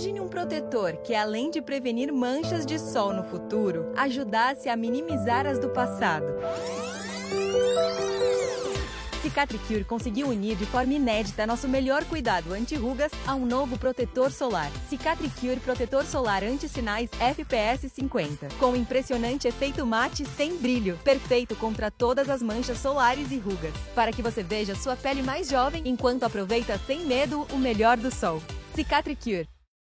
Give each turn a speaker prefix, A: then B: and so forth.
A: Imagine um protetor que, além de prevenir manchas de sol no futuro, ajudasse a minimizar as do passado. Cicatricure conseguiu unir de forma inédita nosso melhor cuidado anti-rugas a um novo protetor solar. Cicatricure Protetor Solar Anti-Sinais FPS 50. Com impressionante efeito mate sem brilho. Perfeito contra todas as manchas solares e rugas. Para que você veja sua pele mais jovem enquanto aproveita sem medo o melhor do sol. Cicatricure